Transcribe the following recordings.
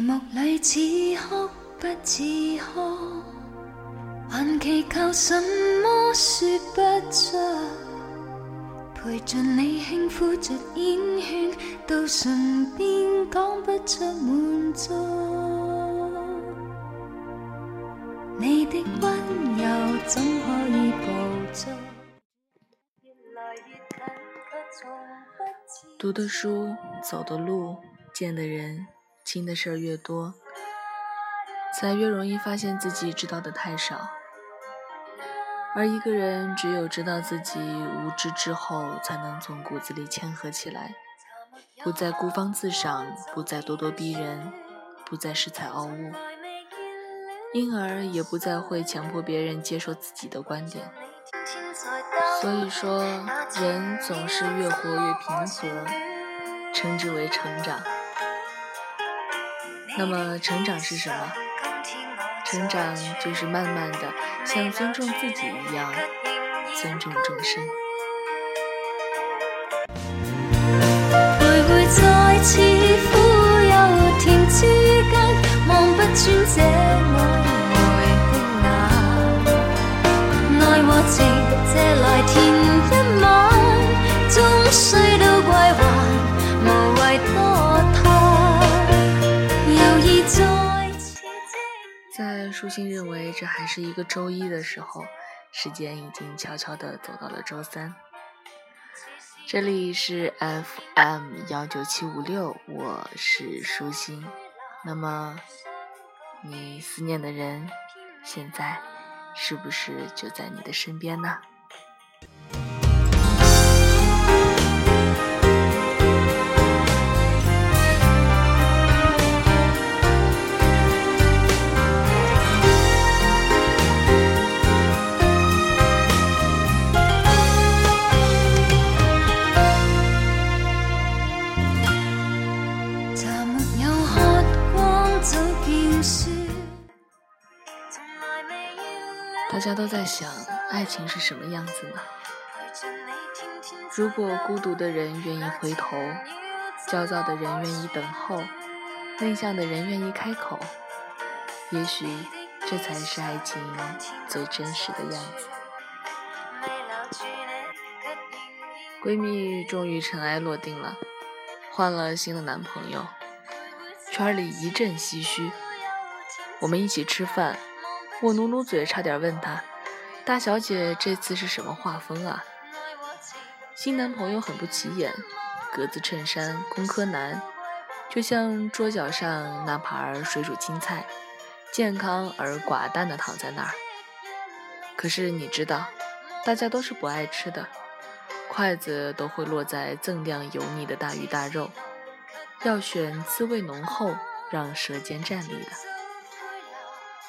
眉目里似哭不似哭，还祈求什么说不出，陪着你轻呼着烟圈，到唇边讲不出满足。你的温柔怎可以捕捉？读的书，走的路，见的人，经的事儿越多，才越容易发现自己知道的太少。而一个人只有知道自己无知之后，才能从骨子里谦和起来，不再孤芳自赏，不再咄咄逼人，不再恃才傲物，因而也不再会强迫别人接受自己的观点。所以说，人总是越活越平和，称之为成长。那么，成长是什么？成长就是慢慢的像尊重自己一样尊重众生。舒心认为这还是一个周一的时候，时间已经悄悄地走到了周三。这里是 FM 幺九七五六，我是舒心。那么，你思念的人，现在是不是就在你的身边呢？在想，爱情是什么样子呢？如果孤独的人愿意回头，焦躁的人愿意等候，内向的人愿意开口，也许这才是爱情最真实的样子。闺蜜终于尘埃落定了，换了新的男朋友，圈里一阵唏嘘。我们一起吃饭，我努努嘴，差点问她：“大小姐这次是什么画风啊？”新男朋友很不起眼，格子衬衫，工科男，就像桌角上那盘水煮青菜，健康而寡淡的躺在那儿。可是你知道，大家都是不爱吃的，筷子都会落在锃亮油腻的大鱼大肉，要选滋味浓厚，让舌尖站立的。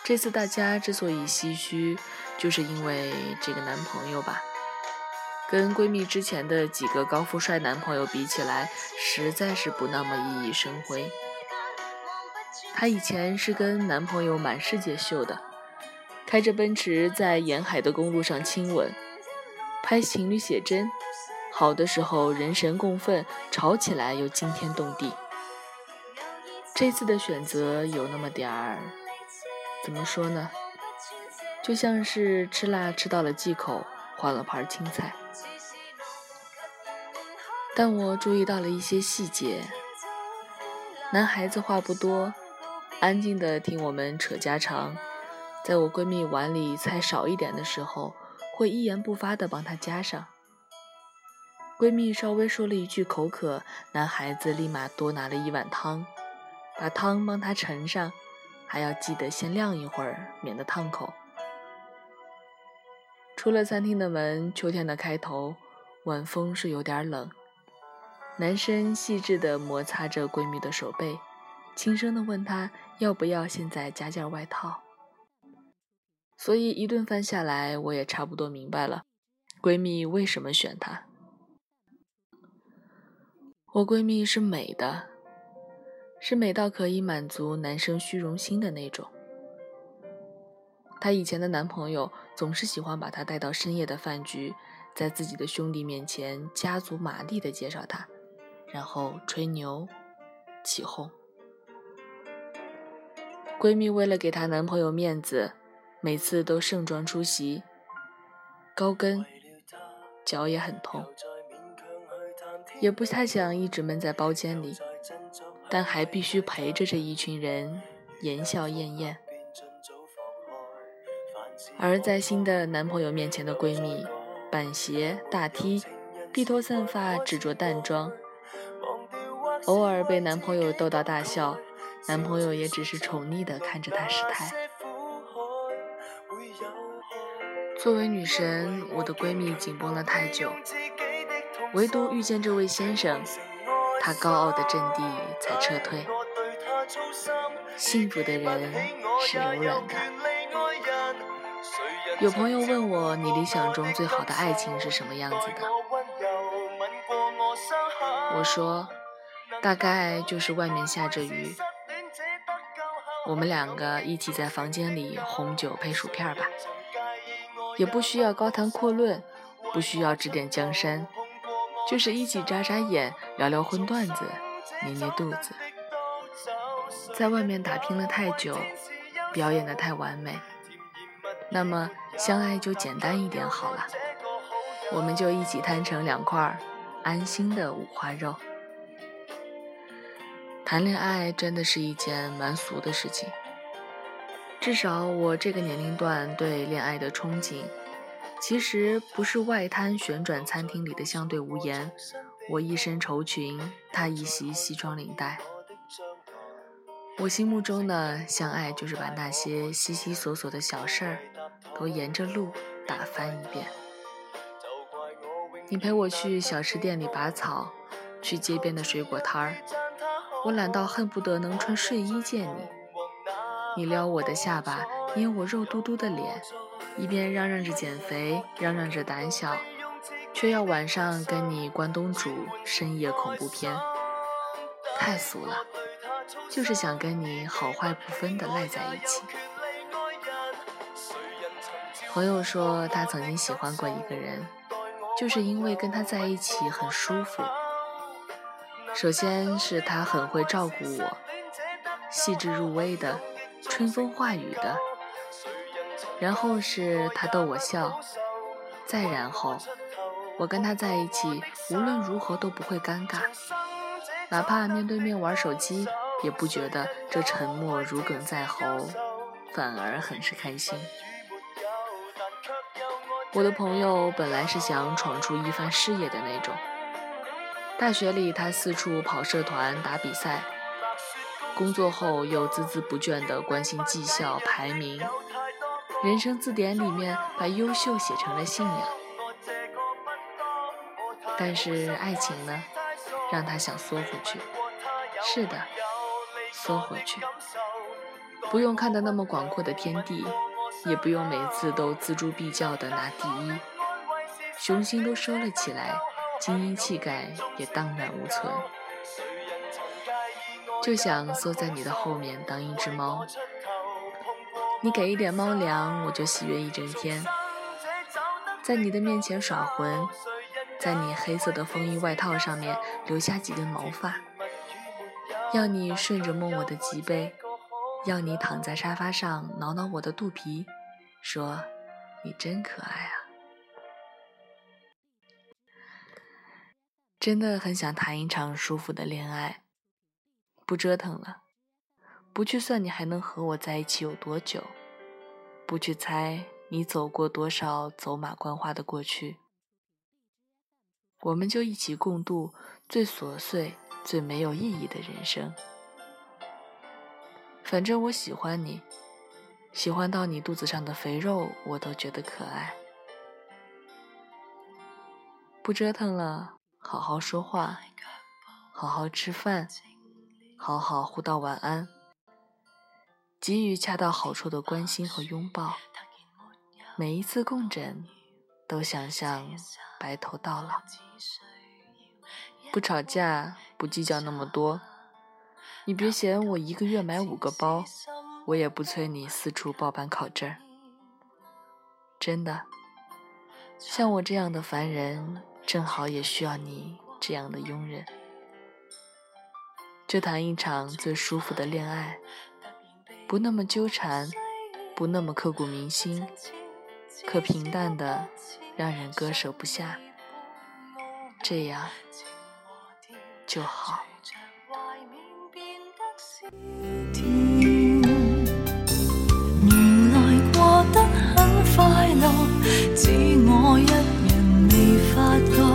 这次大家之所以唏嘘，就是因为这个男朋友吧。跟闺蜜之前的几个高富帅男朋友比起来，实在是不那么熠熠生辉。她以前是跟男朋友满世界秀的，开着奔驰在沿海的公路上亲吻，拍情侣写真，好的时候人神共愤，吵起来又惊天动地。这次的选择有那么点儿，怎么说呢？就像是吃辣吃到了忌口，换了盘青菜。但我注意到了一些细节。男孩子话不多，安静的听我们扯家常。在我闺蜜碗里菜少一点的时候，会一言不发的帮她加上。闺蜜稍微说了一句口渴，男孩子立马多拿了一碗汤，把汤帮她盛上，还要记得先晾一会儿，免得烫口。出了餐厅的门，秋天的开头，晚风是有点冷。男生细致地摩擦着闺蜜的手背，轻声地问她要不要现在加件外套。所以一顿饭下来，我也差不多明白了，闺蜜为什么选他。我闺蜜是美的，是美到可以满足男生虚荣心的那种。她以前的男朋友总是喜欢把她带到深夜的饭局，在自己的兄弟面前加足马力地介绍她。然后吹牛、起哄。闺蜜为了给她男朋友面子，每次都盛装出席，高跟，脚也很痛，也不太想一直闷在包间里，但还必须陪着这一群人言笑晏晏。而在新的男朋友面前的闺蜜，板鞋、大 T，披头散发，只着淡妆，偶尔被男朋友逗到大笑，男朋友也只是宠溺地看着她失态。作为女神，我的闺蜜紧绷了太久，唯独遇见这位先生，她高傲的阵地才撤退。幸福的人是柔软的。有朋友问我，你理想中最好的爱情是什么样子的？我说，大概就是外面下着雨，我们两个一起在房间里红酒配薯片吧，也不需要高谈阔论，不需要指点江山，就是一起眨眨眼，聊聊荤段子，捏捏肚子。在外面打拼了太久，表演的太完美。那么相爱就简单一点好了，我们就一起摊成两块安心的五花肉。谈恋爱真的是一件蛮俗的事情，至少我这个年龄段对恋爱的憧憬，其实不是外滩旋转餐厅里的相对无言，我一身绸裙，他一袭西装领带。我心目中呢，相爱就是把那些稀稀索索的小事儿，都沿着路打翻一遍。你陪我去小吃店里拔草，去街边的水果摊儿，我懒到恨不得能穿睡衣见你。你撩我的下巴，捏我肉嘟嘟的脸，一边嚷嚷着减肥，嚷嚷着胆小，却要晚上跟你关东煮深夜恐怖片，太俗了。就是想跟你好坏不分的赖在一起。朋友说他曾经喜欢过一个人，就是因为跟他在一起很舒服。首先是他很会照顾我，细致入微的，春风化雨的。然后是他逗我笑，再然后，我跟他在一起无论如何都不会尴尬，哪怕面对面玩手机。也不觉得这沉默如鲠在喉，反而很是开心。我的朋友本来是想闯出一番事业的那种，大学里他四处跑社团打比赛，工作后又孜孜不倦地关心绩效排名，人生字典里面把优秀写成了信仰。但是爱情呢，让他想缩回去。是的。缩回去，不用看得那么广阔的天地，也不用每次都锱铢必较的拿第一，雄心都收了起来，精英气概也荡然无存，就想缩在你的后面当一只猫，你给一点猫粮，我就喜悦一整天，在你的面前耍浑，在你黑色的风衣外套上面留下几根毛发。要你顺着摸我的脊背，要你躺在沙发上挠挠我的肚皮，说：“你真可爱啊！”真的很想谈一场舒服的恋爱，不折腾了，不去算你还能和我在一起有多久，不去猜你走过多少走马观花的过去，我们就一起共度最琐碎。最没有意义的人生。反正我喜欢你，喜欢到你肚子上的肥肉我都觉得可爱。不折腾了，好好说话，好好吃饭，好好互道晚安，给予恰到好处的关心和拥抱。每一次共枕，都想象白头到老。不吵架，不计较那么多。你别嫌我一个月买五个包，我也不催你四处报班考证。真的，像我这样的凡人，正好也需要你这样的佣人。就谈一场最舒服的恋爱，不那么纠缠，不那么刻骨铭心，可平淡的让人割舍不下，这样就好。随着怀缅变得原来过得很快乐只我一人未发觉。